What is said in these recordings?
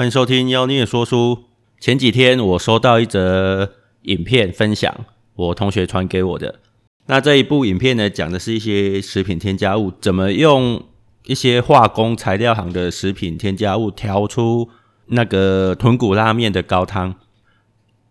欢迎收听妖孽说书。前几天我收到一则影片分享，我同学传给我的。那这一部影片呢，讲的是一些食品添加物，怎么用一些化工材料行的食品添加物调出那个豚骨拉面的高汤。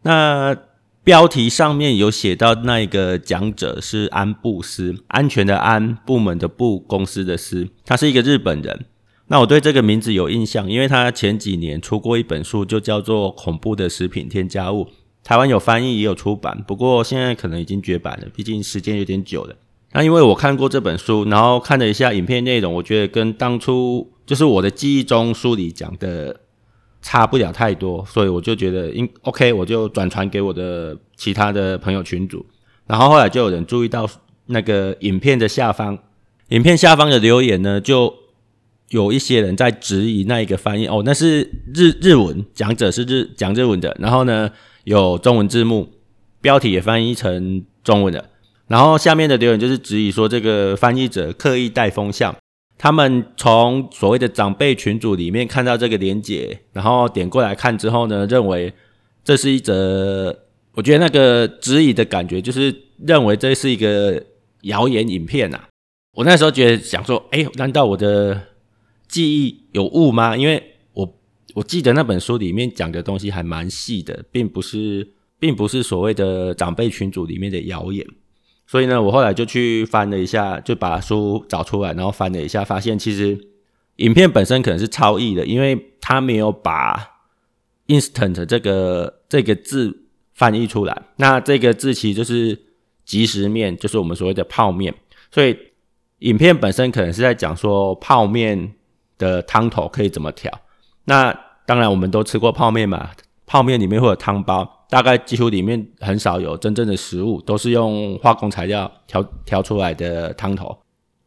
那标题上面有写到，那一个讲者是安布斯，安全的安，部门的部，公司的司，他是一个日本人。那我对这个名字有印象，因为他前几年出过一本书，就叫做《恐怖的食品添加物》，台湾有翻译也有出版，不过现在可能已经绝版了，毕竟时间有点久了。那因为我看过这本书，然后看了一下影片内容，我觉得跟当初就是我的记忆中书里讲的差不了太多，所以我就觉得应 OK，我就转传给我的其他的朋友群组，然后后来就有人注意到那个影片的下方，影片下方的留言呢就。有一些人在质疑那一个翻译哦，那是日日文，讲者是日讲日文的，然后呢有中文字幕，标题也翻译成中文的，然后下面的留言就是质疑说这个翻译者刻意带风向，他们从所谓的长辈群组里面看到这个连结，然后点过来看之后呢，认为这是一则，我觉得那个质疑的感觉就是认为这是一个谣言影片啊，我那时候觉得想说，哎，难道我的记忆有误吗？因为我我记得那本书里面讲的东西还蛮细的，并不是并不是所谓的长辈群组里面的谣言。所以呢，我后来就去翻了一下，就把书找出来，然后翻了一下，发现其实影片本身可能是超译的，因为他没有把 instant 这个这个字翻译出来。那这个字其实就是即食面，就是我们所谓的泡面。所以影片本身可能是在讲说泡面。的汤头可以怎么调？那当然，我们都吃过泡面嘛。泡面里面会有汤包，大概几乎里面很少有真正的食物，都是用化工材料调调出来的汤头。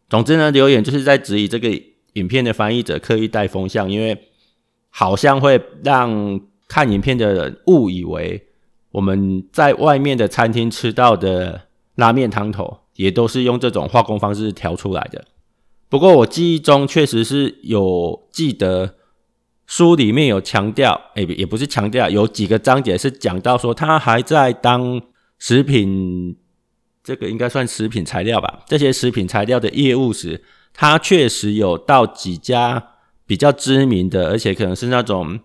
总之呢，留言就是在质疑这个影片的翻译者刻意带风向，因为好像会让看影片的人误以为我们在外面的餐厅吃到的拉面汤头也都是用这种化工方式调出来的。不过我记忆中确实是有记得书里面有强调，诶，也不是强调，有几个章节是讲到说他还在当食品，这个应该算食品材料吧，这些食品材料的业务时，他确实有到几家比较知名的，而且可能是那种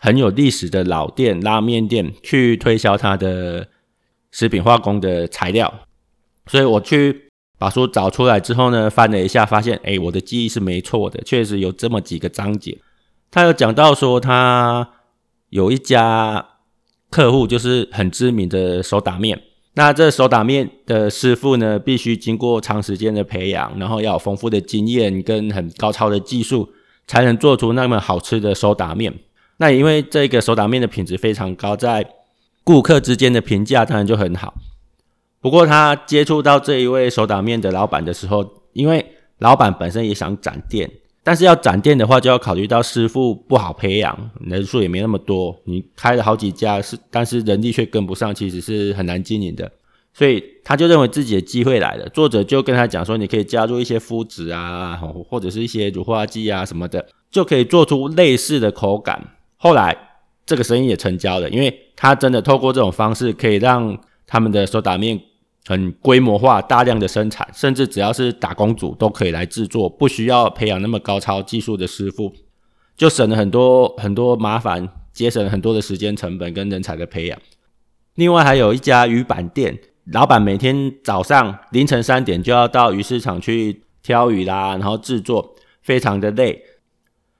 很有历史的老店、拉面店去推销他的食品化工的材料，所以我去。把书找出来之后呢，翻了一下，发现，诶、欸，我的记忆是没错的，确实有这么几个章节。他有讲到说，他有一家客户就是很知名的手打面，那这手打面的师傅呢，必须经过长时间的培养，然后要有丰富的经验跟很高超的技术，才能做出那么好吃的手打面。那因为这个手打面的品质非常高，在顾客之间的评价当然就很好。不过他接触到这一位手打面的老板的时候，因为老板本身也想展店，但是要展店的话，就要考虑到师傅不好培养，人数也没那么多。你开了好几家是，但是人力却跟不上，其实是很难经营的。所以他就认为自己的机会来了。作者就跟他讲说，你可以加入一些麸质啊，或者是一些乳化剂啊什么的，就可以做出类似的口感。后来这个生意也成交了，因为他真的透过这种方式，可以让他们的手打面。很规模化、大量的生产，甚至只要是打工族都可以来制作，不需要培养那么高超技术的师傅，就省了很多很多麻烦，节省了很多的时间成本跟人才的培养。另外还有一家鱼板店，老板每天早上凌晨三点就要到鱼市场去挑鱼啦，然后制作，非常的累。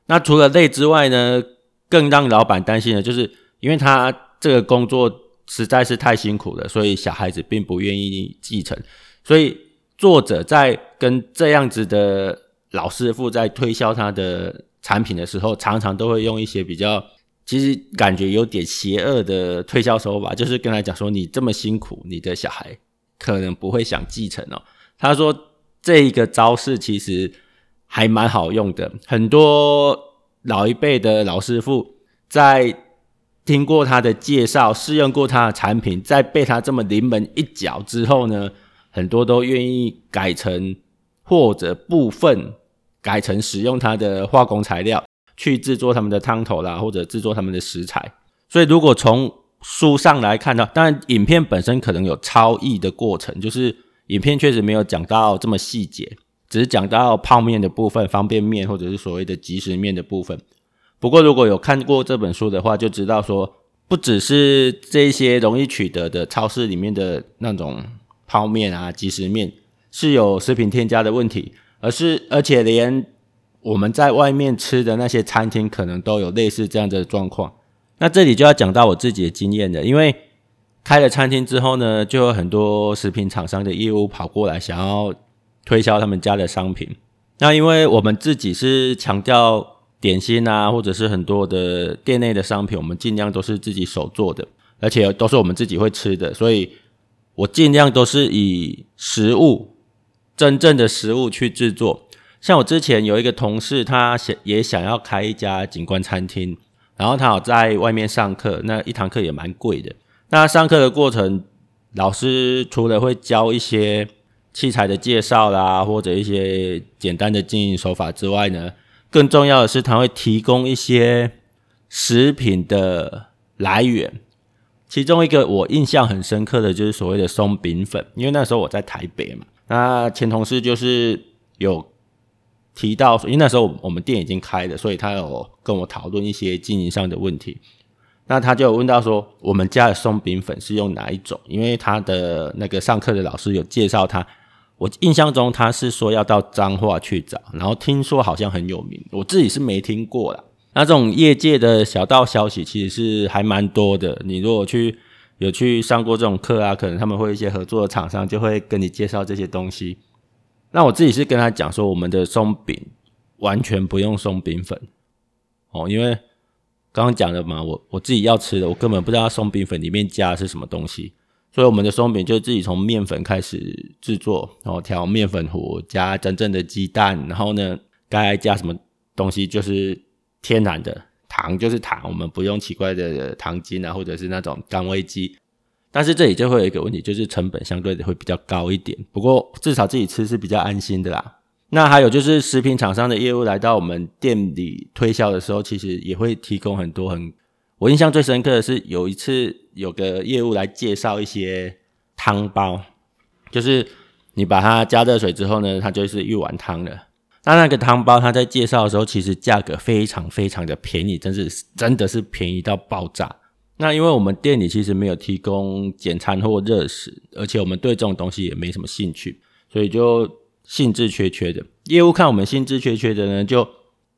那除了累之外呢，更让老板担心的就是，因为他这个工作。实在是太辛苦了，所以小孩子并不愿意继承。所以作者在跟这样子的老师傅在推销他的产品的时候，常常都会用一些比较其实感觉有点邪恶的推销手法，就是跟他讲说：“你这么辛苦，你的小孩可能不会想继承哦。”他说这一个招式其实还蛮好用的，很多老一辈的老师傅在。听过他的介绍，试用过他的产品，在被他这么临门一脚之后呢，很多都愿意改成或者部分改成使用他的化工材料，去制作他们的汤头啦，或者制作他们的食材。所以如果从书上来看呢，当然影片本身可能有超译的过程，就是影片确实没有讲到这么细节，只是讲到泡面的部分、方便面或者是所谓的即食面的部分。不过如果有看过这本书的话，就知道说，不只是这些容易取得的超市里面的那种泡面啊、即食面是有食品添加的问题，而是而且连我们在外面吃的那些餐厅可能都有类似这样的状况。那这里就要讲到我自己的经验了，因为开了餐厅之后呢，就有很多食品厂商的业务跑过来，想要推销他们家的商品。那因为我们自己是强调点心啊，或者是很多的店内的商品，我们尽量都是自己手做的，而且都是我们自己会吃的，所以我尽量都是以食物，真正的食物去制作。像我之前有一个同事，他想也想要开一家景观餐厅。然后他有在外面上课，那一堂课也蛮贵的。那上课的过程，老师除了会教一些器材的介绍啦，或者一些简单的经营手法之外呢，更重要的是他会提供一些食品的来源。其中一个我印象很深刻的就是所谓的松饼粉，因为那时候我在台北嘛，那前同事就是有。提到，因为那时候我们店已经开了，所以他有跟我讨论一些经营上的问题。那他就问到说，我们家的松饼粉是用哪一种？因为他的那个上课的老师有介绍他，我印象中他是说要到彰化去找，然后听说好像很有名，我自己是没听过啦。那这种业界的小道消息其实是还蛮多的。你如果去有去上过这种课啊，可能他们会一些合作的厂商就会跟你介绍这些东西。那我自己是跟他讲说，我们的松饼完全不用松饼粉哦，因为刚刚讲的嘛，我我自己要吃的，我根本不知道松饼粉里面加的是什么东西，所以我们的松饼就自己从面粉开始制作，然后调面粉糊，加真正的鸡蛋，然后呢，该加什么东西就是天然的糖，就是糖，我们不用奇怪的糖精啊，或者是那种甘味剂。但是这里就会有一个问题，就是成本相对的会比较高一点。不过至少自己吃是比较安心的啦。那还有就是食品厂商的业务来到我们店里推销的时候，其实也会提供很多很。我印象最深刻的是有一次有个业务来介绍一些汤包，就是你把它加热水之后呢，它就是一碗汤了。那那个汤包他在介绍的时候，其实价格非常非常的便宜，真是真的是便宜到爆炸。那因为我们店里其实没有提供简餐或热食，而且我们对这种东西也没什么兴趣，所以就兴致缺缺的。业务看我们兴致缺缺的呢，就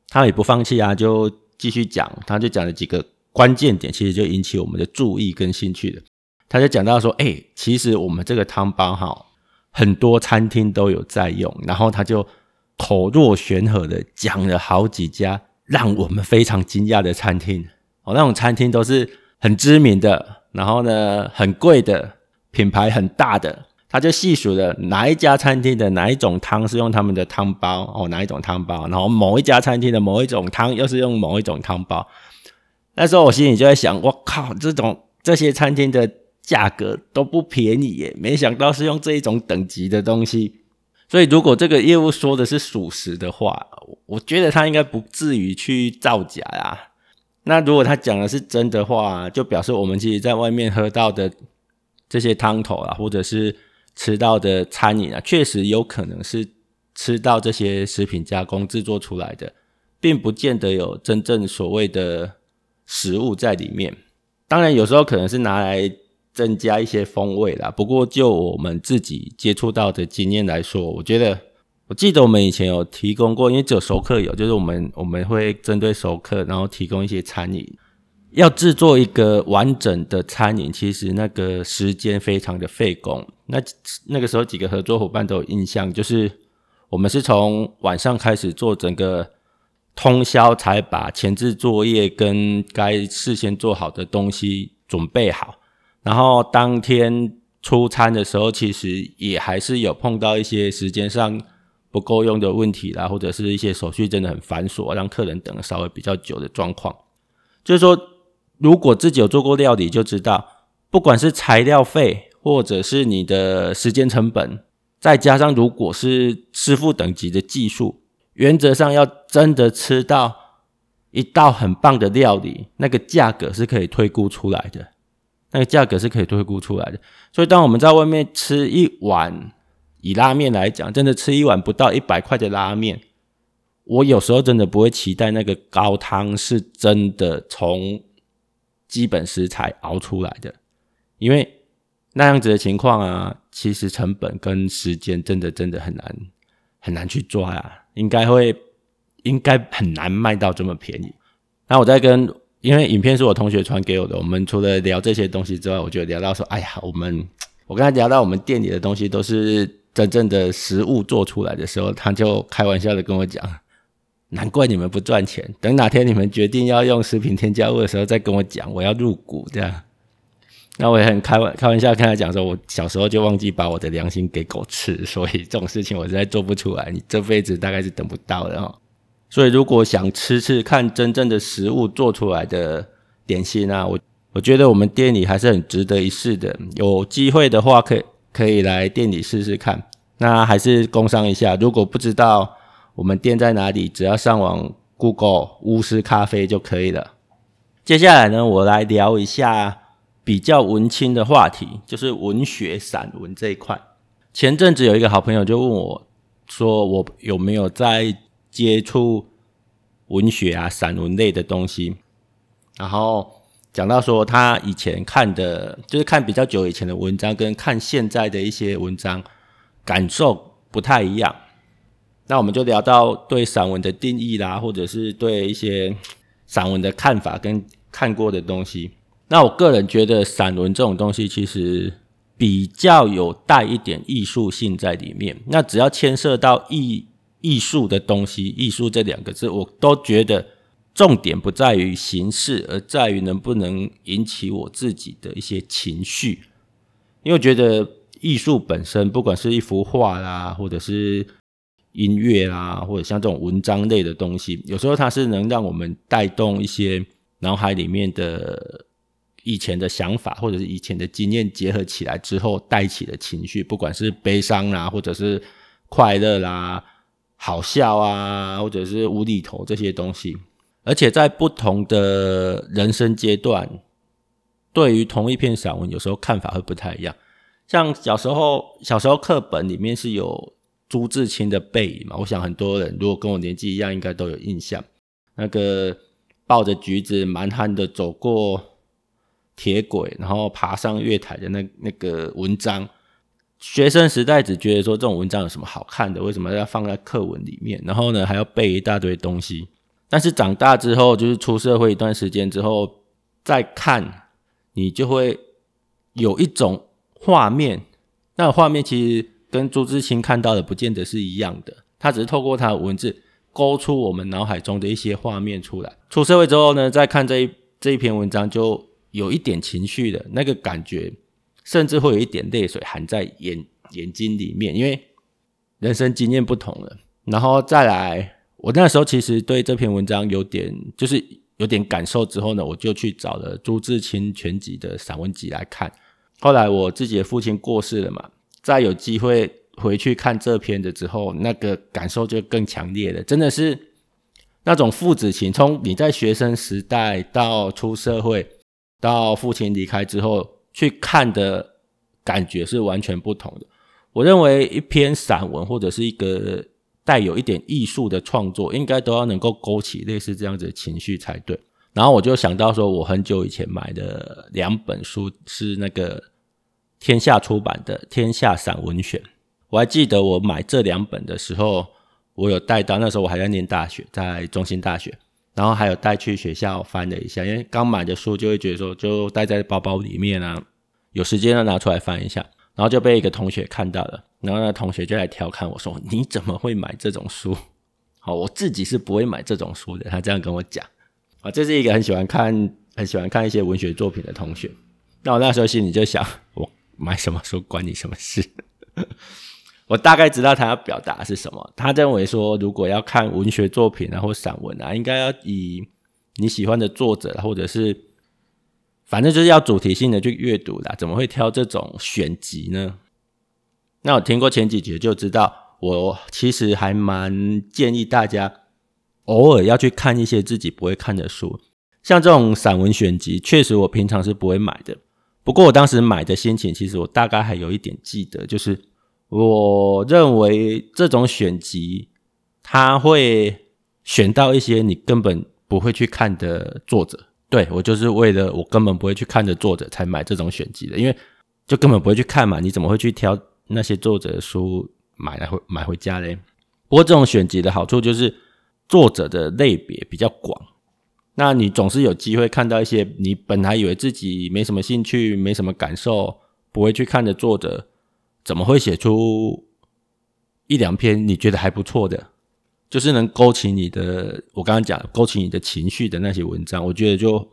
他也不放弃啊，就继续讲。他就讲了几个关键点，其实就引起我们的注意跟兴趣的。他就讲到说，哎、其实我们这个汤包哈，很多餐厅都有在用。然后他就口若悬河的讲了好几家让我们非常惊讶的餐厅。哦，那种餐厅都是。很知名的，然后呢，很贵的，品牌很大的，他就细数了哪一家餐厅的哪一种汤是用他们的汤包哦，哪一种汤包，然后某一家餐厅的某一种汤又是用某一种汤包。那时候我心里就在想，我靠，这种这些餐厅的价格都不便宜耶，没想到是用这一种等级的东西。所以如果这个业务说的是属实的话，我觉得他应该不至于去造假啊。那如果他讲的是真的话，就表示我们其实在外面喝到的这些汤头啊，或者是吃到的餐饮啊，确实有可能是吃到这些食品加工制作出来的，并不见得有真正所谓的食物在里面。当然，有时候可能是拿来增加一些风味啦。不过，就我们自己接触到的经验来说，我觉得。我记得我们以前有提供过，因为只有熟客有，就是我们我们会针对熟客，然后提供一些餐饮。要制作一个完整的餐饮，其实那个时间非常的费工。那那个时候几个合作伙伴都有印象，就是我们是从晚上开始做整个通宵，才把前置作业跟该事先做好的东西准备好，然后当天出餐的时候，其实也还是有碰到一些时间上。不够用的问题啦，或者是一些手续真的很繁琐，让客人等了稍微比较久的状况。就是说，如果自己有做过料理，就知道，不管是材料费，或者是你的时间成本，再加上如果是师傅等级的技术，原则上要真的吃到一道很棒的料理，那个价格是可以推估出来的，那个价格是可以推估出来的。所以，当我们在外面吃一碗，以拉面来讲，真的吃一碗不到一百块的拉面，我有时候真的不会期待那个高汤是真的从基本食材熬出来的，因为那样子的情况啊，其实成本跟时间真的真的很难很难去抓啊，应该会。应该很难卖到这么便宜。那我在跟，因为影片是我同学传给我的，我们除了聊这些东西之外，我就聊到说，哎呀，我们我跟他聊到我们店里的东西都是真正的食物做出来的时候，他就开玩笑的跟我讲，难怪你们不赚钱，等哪天你们决定要用食品添加物的时候再跟我讲，我要入股这样。那我也很开玩开玩笑跟他讲说，我小时候就忘记把我的良心给狗吃，所以这种事情我实在做不出来，你这辈子大概是等不到的哦。所以，如果想吃吃看真正的食物做出来的点心啊，我我觉得我们店里还是很值得一试的。有机会的话，可以可以来店里试试看。那还是工商一下，如果不知道我们店在哪里，只要上网 Google 巫师咖啡就可以了。接下来呢，我来聊一下比较文青的话题，就是文学散文这一块。前阵子有一个好朋友就问我，说我有没有在接触文学啊、散文类的东西，然后讲到说他以前看的，就是看比较久以前的文章，跟看现在的一些文章感受不太一样。那我们就聊到对散文的定义啦，或者是对一些散文的看法跟看过的东西。那我个人觉得散文这种东西其实比较有带一点艺术性在里面。那只要牵涉到艺艺术的东西，艺术这两个字，我都觉得重点不在于形式，而在于能不能引起我自己的一些情绪。因为我觉得艺术本身，不管是一幅画啦，或者是音乐啦，或者像这种文章类的东西，有时候它是能让我们带动一些脑海里面的以前的想法，或者是以前的经验结合起来之后带起的情绪，不管是悲伤啦，或者是快乐啦。好笑啊，或者是无厘头这些东西，而且在不同的人生阶段，对于同一篇散文，有时候看法会不太一样。像小时候，小时候课本里面是有朱自清的《背影》嘛，我想很多人如果跟我年纪一样，应该都有印象。那个抱着橘子，蛮憨的走过铁轨，然后爬上月台的那那个文章。学生时代只觉得说这种文章有什么好看的？为什么要放在课文里面？然后呢，还要背一大堆东西。但是长大之后，就是出社会一段时间之后再看，你就会有一种画面。那画面其实跟朱自清看到的不见得是一样的，他只是透过他的文字勾出我们脑海中的一些画面出来。出社会之后呢，再看这一这一篇文章，就有一点情绪的那个感觉。甚至会有一点泪水含在眼眼睛里面，因为人生经验不同了。然后再来，我那时候其实对这篇文章有点，就是有点感受之后呢，我就去找了朱自清全集的散文集来看。后来我自己的父亲过世了嘛，再有机会回去看这篇的之后，那个感受就更强烈了。真的是那种父子情，从你在学生时代到出社会，到父亲离开之后。去看的感觉是完全不同的。我认为一篇散文或者是一个带有一点艺术的创作，应该都要能够勾起类似这样子的情绪才对。然后我就想到说，我很久以前买的两本书是那个天下出版的《天下散文选》。我还记得我买这两本的时候，我有带到，那时候我还在念大学，在中兴大学。然后还有带去学校翻了一下，因为刚买的书就会觉得说，就带在包包里面啊，有时间要拿出来翻一下。然后就被一个同学看到了，然后那同学就来调侃我说：“你怎么会买这种书？” 好，我自己是不会买这种书的。他这样跟我讲啊，这是一个很喜欢看、很喜欢看一些文学作品的同学。那我那时候心里就想：我买什么书关你什么事？我大概知道他要表达的是什么。他认为说，如果要看文学作品啊或散文啊，应该要以你喜欢的作者，或者是反正就是要主题性的去阅读啦。怎么会挑这种选集呢？那我听过前几集就知道，我其实还蛮建议大家偶尔要去看一些自己不会看的书，像这种散文选集，确实我平常是不会买的。不过我当时买的心情，其实我大概还有一点记得，就是我认为这种选集，它会选到一些你根本不会去看的作者。对，我就是为了我根本不会去看的作者才买这种选集的，因为就根本不会去看嘛，你怎么会去挑那些作者的书买来回买回家嘞？不过这种选集的好处就是作者的类别比较广，那你总是有机会看到一些你本来以为自己没什么兴趣、没什么感受、不会去看的作者，怎么会写出一两篇你觉得还不错的？就是能勾起你的，我刚刚讲勾起你的情绪的那些文章，我觉得就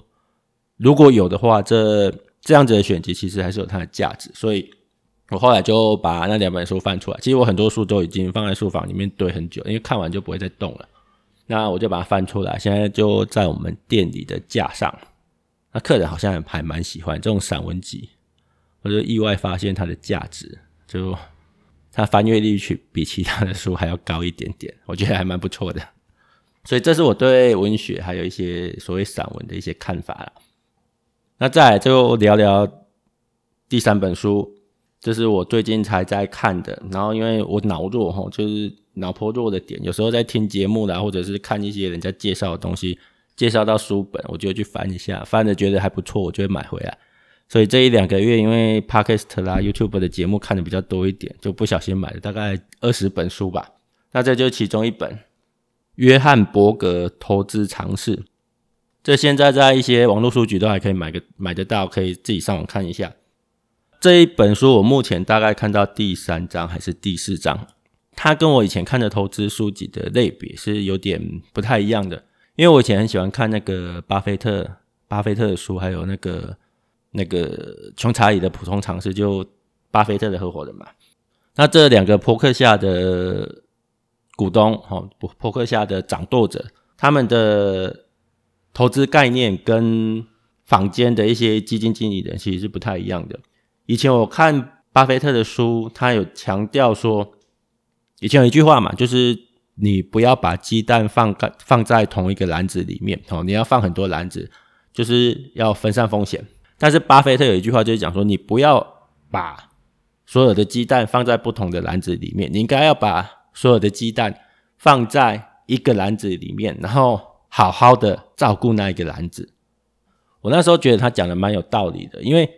如果有的话，这这样子的选集其实还是有它的价值。所以我后来就把那两本书翻出来。其实我很多书都已经放在书房里面堆很久，因为看完就不会再动了。那我就把它翻出来，现在就在我们店里的架上。那客人好像还蛮喜欢这种散文集，我就意外发现它的价值就。它翻阅率去比其他的书还要高一点点，我觉得还蛮不错的。所以这是我对文学还有一些所谓散文的一些看法啦。那再来就聊聊第三本书，这是我最近才在看的。然后因为我脑弱哈，就是脑波弱的点，有时候在听节目啦，或者是看一些人家介绍的东西，介绍到书本，我就去翻一下，翻着觉得还不错，我就会买回来。所以这一两个月，因为 Podcast 啦、YouTube 的节目看的比较多一点，就不小心买了大概二十本书吧。那这就是其中一本《约翰伯格投资常识》，这现在在一些网络书局都还可以买个买得到，可以自己上网看一下。这一本书我目前大概看到第三章还是第四章，它跟我以前看的投资书籍的类别是有点不太一样的。因为我以前很喜欢看那个巴菲特、巴菲特的书，还有那个。那个穷查理的普通常识，就巴菲特的合伙人嘛。那这两个扑克下的股东，哈，波克下的掌舵者，他们的投资概念跟坊间的一些基金经理人其实是不太一样的。以前我看巴菲特的书，他有强调说，以前有一句话嘛，就是你不要把鸡蛋放在放在同一个篮子里面，哦，你要放很多篮子，就是要分散风险。但是巴菲特有一句话就是讲说，你不要把所有的鸡蛋放在不同的篮子里面，你应该要把所有的鸡蛋放在一个篮子里面，然后好好的照顾那一个篮子。我那时候觉得他讲的蛮有道理的，因为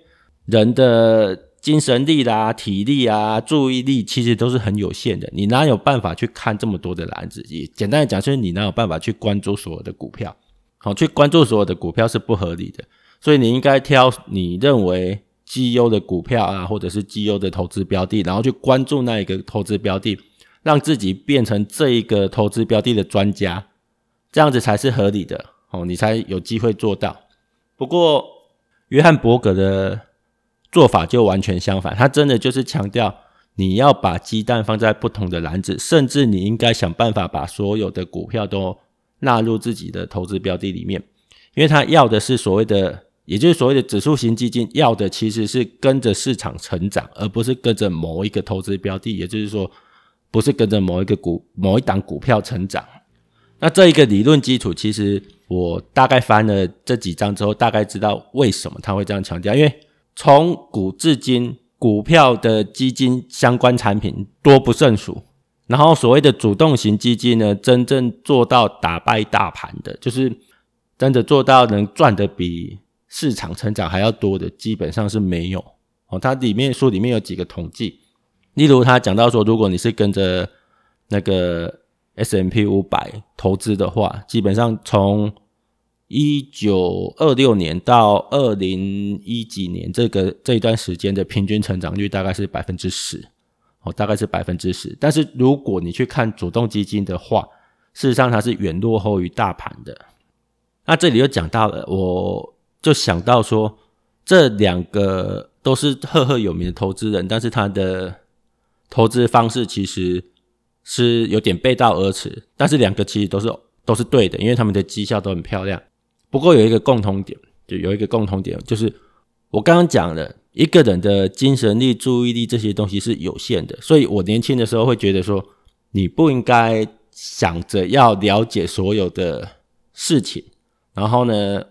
人的精神力啦、体力啊、注意力其实都是很有限的，你哪有办法去看这么多的篮子？也简单的讲，就是你哪有办法去关注所有的股票？好，去关注所有的股票是不合理的。所以你应该挑你认为绩优的股票啊，或者是绩优的投资标的，然后去关注那一个投资标的，让自己变成这一个投资标的的专家，这样子才是合理的哦，你才有机会做到。不过，约翰伯格的做法就完全相反，他真的就是强调你要把鸡蛋放在不同的篮子，甚至你应该想办法把所有的股票都纳入自己的投资标的里面，因为他要的是所谓的。也就是所谓的指数型基金，要的其实是跟着市场成长，而不是跟着某一个投资标的。也就是说，不是跟着某一个股、某一档股票成长。那这一个理论基础，其实我大概翻了这几章之后，大概知道为什么他会这样强调。因为从古至今，股票的基金相关产品多不胜数。然后所谓的主动型基金呢，真正做到打败大盘的，就是真的做到能赚得比。市场成长还要多的基本上是没有哦。它里面书里面有几个统计，例如他讲到说，如果你是跟着那个 S M P 500投资的话，基本上从一九二六年到二零一几年这个这一段时间的平均成长率大概是百分之十哦，大概是百分之十。但是如果你去看主动基金的话，事实上它是远落后于大盘的。那这里又讲到了我。就想到说，这两个都是赫赫有名的投资人，但是他的投资方式其实是有点背道而驰。但是两个其实都是都是对的，因为他们的绩效都很漂亮。不过有一个共同点，就有一个共同点，就是我刚刚讲的，一个人的精神力、注意力这些东西是有限的。所以我年轻的时候会觉得说，你不应该想着要了解所有的事情，然后呢，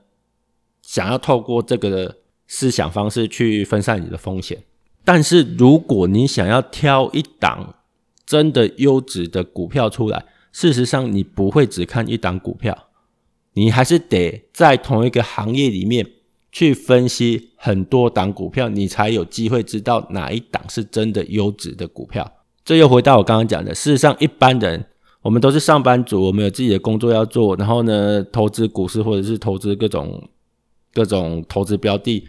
想要透过这个思想方式去分散你的风险。但是如果你想要挑一档真的优质的股票出来，事实上你不会只看一档股票，你还是得在同一个行业里面去分析很多档股票，你才有机会知道哪一档是真的优质的股票。这又回到我刚刚讲的，事实上一般人我们都是上班族，我们有自己的工作要做，然后呢，投资股市或者是投资各种各种投资标的，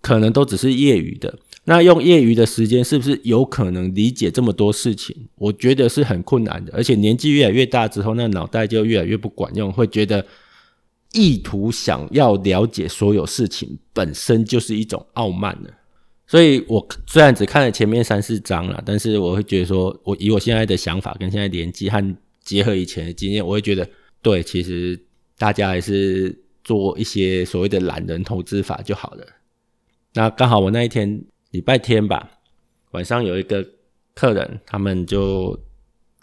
可能都只是业余的。那用业余的时间是不是有可能理解这么多事情？我觉得是很困难的，而且年纪越来越大之后，那脑袋就越来越不管用，会觉得意图想要了解所有事情本身就是一种傲慢了。所以我虽然只看了前面三四章了，但是我会觉得说，我以我现在的想法跟现在年纪和结合以前的经验，我会觉得对，其实大家还是做一些所谓的懒人投资法就好了。那刚好我那一天。礼拜天吧，晚上有一个客人，他们就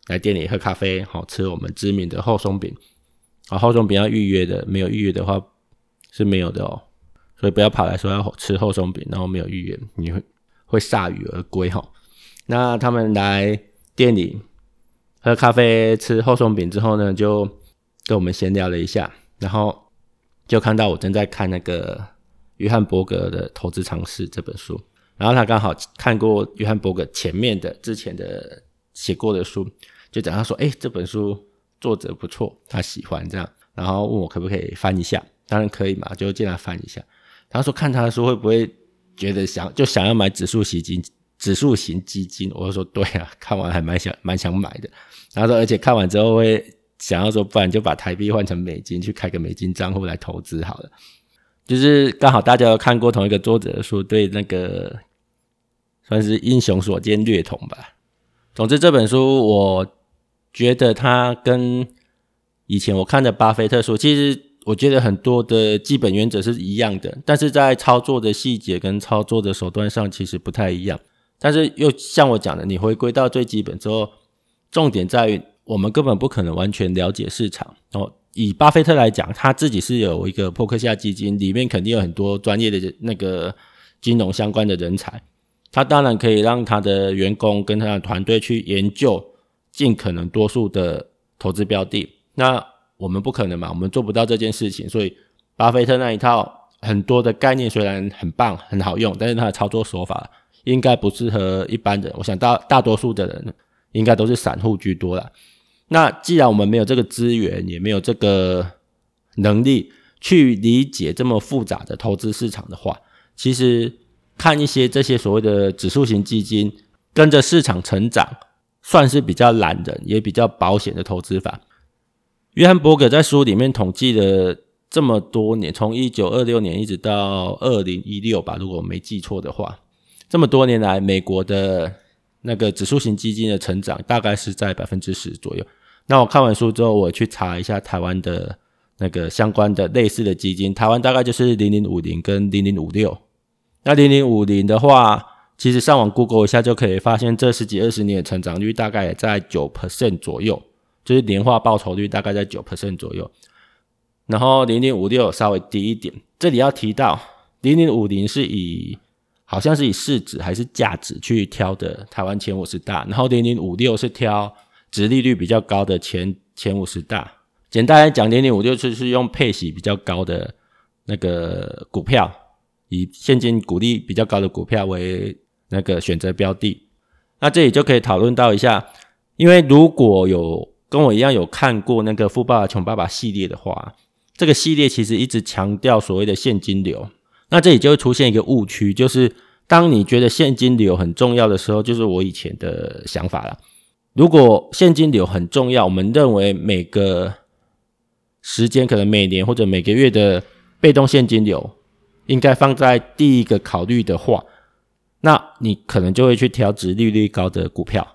来店里喝咖啡，好吃我们知名的厚松饼。啊，厚松饼要预约的，没有预约的话是没有的哦。所以不要跑来说要吃厚松饼，然后没有预约，你会会铩羽而归哈。那他们来店里喝咖啡、吃厚松饼之后呢，就跟我们闲聊了一下，然后就看到我正在看那个约翰伯格的《投资常识》这本书。然后他刚好看过约翰伯格前面的之前的写过的书，就讲他说：“哎，这本书作者不错，他喜欢这样。”然后问我可不可以翻一下，当然可以嘛，就进来翻一下。他说看他的书会不会觉得想就想要买指数型基指数型基金？我说对啊，看完还蛮想蛮想买的。然后说而且看完之后会想要说，不然就把台币换成美金去开个美金账户来投资好了。就是刚好大家都看过同一个作者的书，对那个。算是英雄所见略同吧。总之这本书，我觉得它跟以前我看的巴菲特书，其实我觉得很多的基本原则是一样的，但是在操作的细节跟操作的手段上其实不太一样。但是又像我讲的，你回归到最基本之后，重点在于我们根本不可能完全了解市场。哦，以巴菲特来讲，他自己是有一个波克夏基金，里面肯定有很多专业的那个金融相关的人才。他当然可以让他的员工跟他的团队去研究尽可能多数的投资标的，那我们不可能嘛，我们做不到这件事情。所以，巴菲特那一套很多的概念虽然很棒很好用，但是他的操作手法应该不适合一般人。我想大大多数的人应该都是散户居多啦。那既然我们没有这个资源，也没有这个能力去理解这么复杂的投资市场的话，其实。看一些这些所谓的指数型基金，跟着市场成长，算是比较懒人，也比较保险的投资法。约翰伯格在书里面统计了这么多年，从一九二六年一直到二零一六吧，如果我没记错的话，这么多年来，美国的那个指数型基金的成长大概是在百分之十左右。那我看完书之后，我去查一下台湾的那个相关的类似的基金，台湾大概就是零零五零跟零零五六。那零零五零的话，其实上网 Google 一下就可以发现，这十几二十年的成长率大概也在九 percent 左右，就是年化报酬率大概在九 percent 左右。然后零零五六稍微低一点，这里要提到零零五零是以好像是以市值还是价值去挑的台湾前五十大，然后零零五六是挑殖利率比较高的前前五十大。简单来讲，零零五六就是用配息比较高的那个股票。以现金股利比较高的股票为那个选择标的，那这里就可以讨论到一下，因为如果有跟我一样有看过那个《富爸爸穷爸爸》系列的话，这个系列其实一直强调所谓的现金流，那这里就会出现一个误区，就是当你觉得现金流很重要的时候，就是我以前的想法了。如果现金流很重要，我们认为每个时间可能每年或者每个月的被动现金流。应该放在第一个考虑的话，那你可能就会去挑殖利率高的股票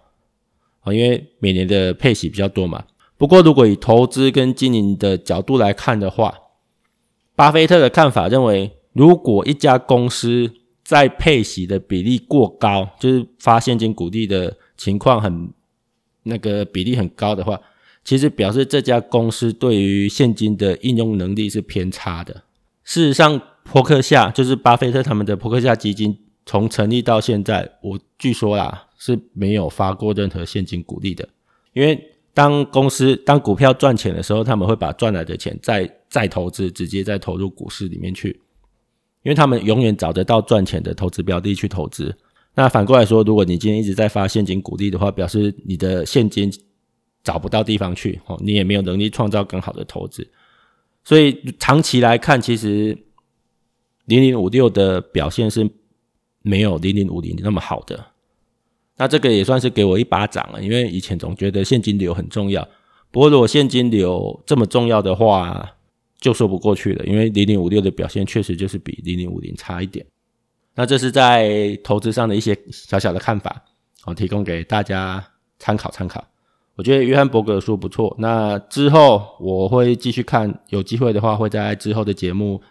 啊，因为每年的配息比较多嘛。不过，如果以投资跟经营的角度来看的话，巴菲特的看法认为，如果一家公司在配息的比例过高，就是发现金股利的情况很那个比例很高的话，其实表示这家公司对于现金的应用能力是偏差的。事实上，伯克夏就是巴菲特他们的伯克夏基金，从成立到现在，我据说啦是没有发过任何现金股利的。因为当公司当股票赚钱的时候，他们会把赚来的钱再再投资，直接再投入股市里面去，因为他们永远找得到赚钱的投资标的去投资。那反过来说，如果你今天一直在发现金股利的话，表示你的现金找不到地方去，哦，你也没有能力创造更好的投资。所以长期来看，其实零零五六的表现是没有零零五零那么好的。那这个也算是给我一巴掌了，因为以前总觉得现金流很重要。不过如果现金流这么重要的话，就说不过去了，因为零零五六的表现确实就是比零零五零差一点。那这是在投资上的一些小小的看法，我，提供给大家参考参考。我觉得约翰伯格的书不错，那之后我会继续看，有机会的话会在之后的节目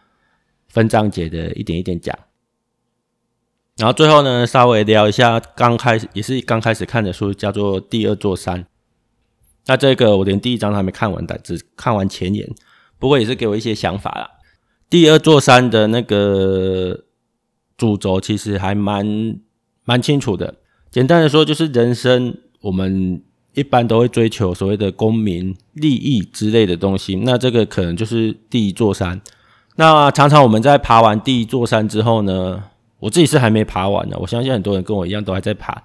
分章节的一点一点讲。然后最后呢，稍微聊一下刚开始也是刚开始看的书，叫做《第二座山》。那这个我连第一章还没看完的，只看完前言，不过也是给我一些想法啦。第二座山的那个。主轴其实还蛮蛮清楚的，简单的说就是人生，我们一般都会追求所谓的功名利益之类的东西，那这个可能就是第一座山。那常常我们在爬完第一座山之后呢，我自己是还没爬完的，我相信很多人跟我一样都还在爬。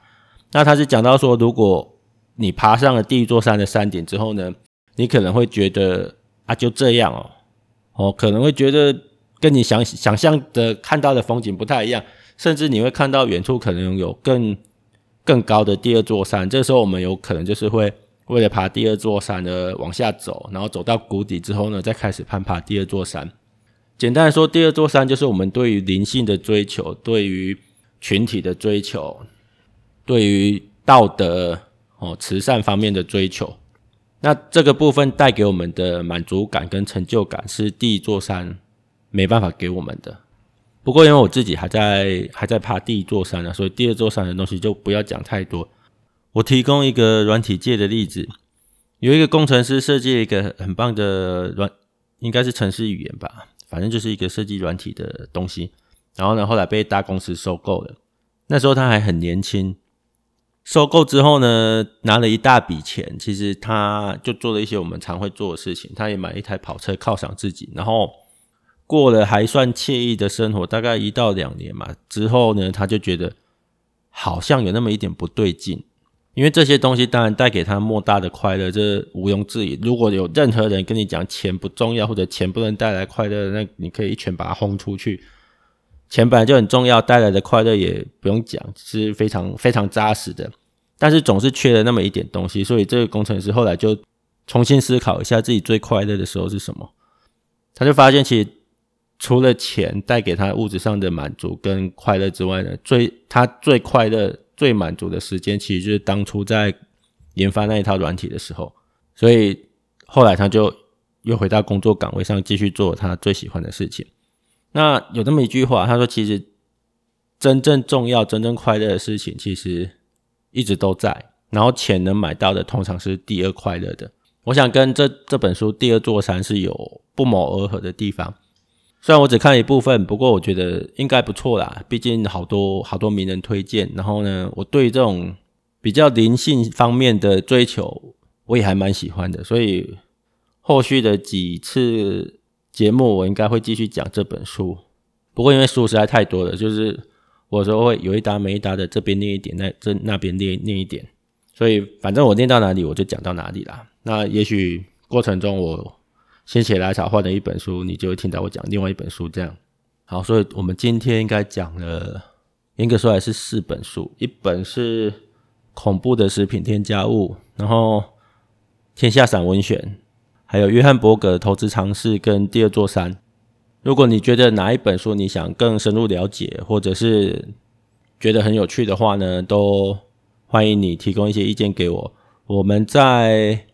那他是讲到说，如果你爬上了第一座山的山顶之后呢，你可能会觉得啊，就这样哦，哦，可能会觉得。跟你想想象的看到的风景不太一样，甚至你会看到远处可能有更更高的第二座山。这时候我们有可能就是会为了爬第二座山而往下走，然后走到谷底之后呢，再开始攀爬第二座山。简单来说，第二座山就是我们对于灵性的追求，对于群体的追求，对于道德哦慈善方面的追求。那这个部分带给我们的满足感跟成就感是第一座山。没办法给我们的。不过因为我自己还在还在爬第一座山呢，所以第二座山的东西就不要讲太多。我提供一个软体界的例子，有一个工程师设计了一个很棒的软，应该是程式语言吧，反正就是一个设计软体的东西。然后呢，后来被大公司收购了。那时候他还很年轻，收购之后呢，拿了一大笔钱。其实他就做了一些我们常会做的事情，他也买一台跑车犒赏自己，然后。过了还算惬意的生活，大概一到两年嘛，之后呢，他就觉得好像有那么一点不对劲，因为这些东西当然带给他莫大的快乐，这毋庸置疑。如果有任何人跟你讲钱不重要，或者钱不能带来快乐，那你可以一拳把他轰出去。钱本来就很重要，带来的快乐也不用讲，是非常非常扎实的。但是总是缺了那么一点东西，所以这个工程师后来就重新思考一下自己最快乐的时候是什么，他就发现其实。除了钱带给他物质上的满足跟快乐之外呢，最他最快乐、最满足的时间，其实就是当初在研发那一套软体的时候。所以后来他就又回到工作岗位上，继续做他最喜欢的事情。那有这么一句话，他说：“其实真正重要、真正快乐的事情，其实一直都在。然后钱能买到的，通常是第二快乐的。”我想跟这这本书《第二座山》是有不谋而合的地方。虽然我只看一部分，不过我觉得应该不错啦。毕竟好多好多名人推荐，然后呢，我对这种比较灵性方面的追求，我也还蛮喜欢的。所以后续的几次节目，我应该会继续讲这本书。不过因为书实在太多了，就是我说会有一搭没一搭的，这边念一点，那这那边念念一点，所以反正我念到哪里我就讲到哪里啦。那也许过程中我。心血来潮换了一本书，你就会听到我讲另外一本书。这样好，所以我们今天应该讲了，严格说来是四本书，一本是《恐怖的食品添加物》，然后《天下散文选》，还有约翰伯格的投资常识跟《第二座山》。如果你觉得哪一本书你想更深入了解，或者是觉得很有趣的话呢，都欢迎你提供一些意见给我。我们在。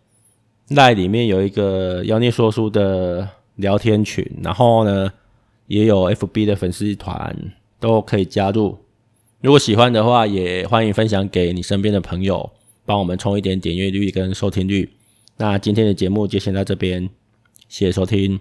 赖里面有一个妖孽说书的聊天群，然后呢，也有 FB 的粉丝团，都可以加入。如果喜欢的话，也欢迎分享给你身边的朋友，帮我们冲一点点阅率跟收听率。那今天的节目就先到这边，谢谢收听。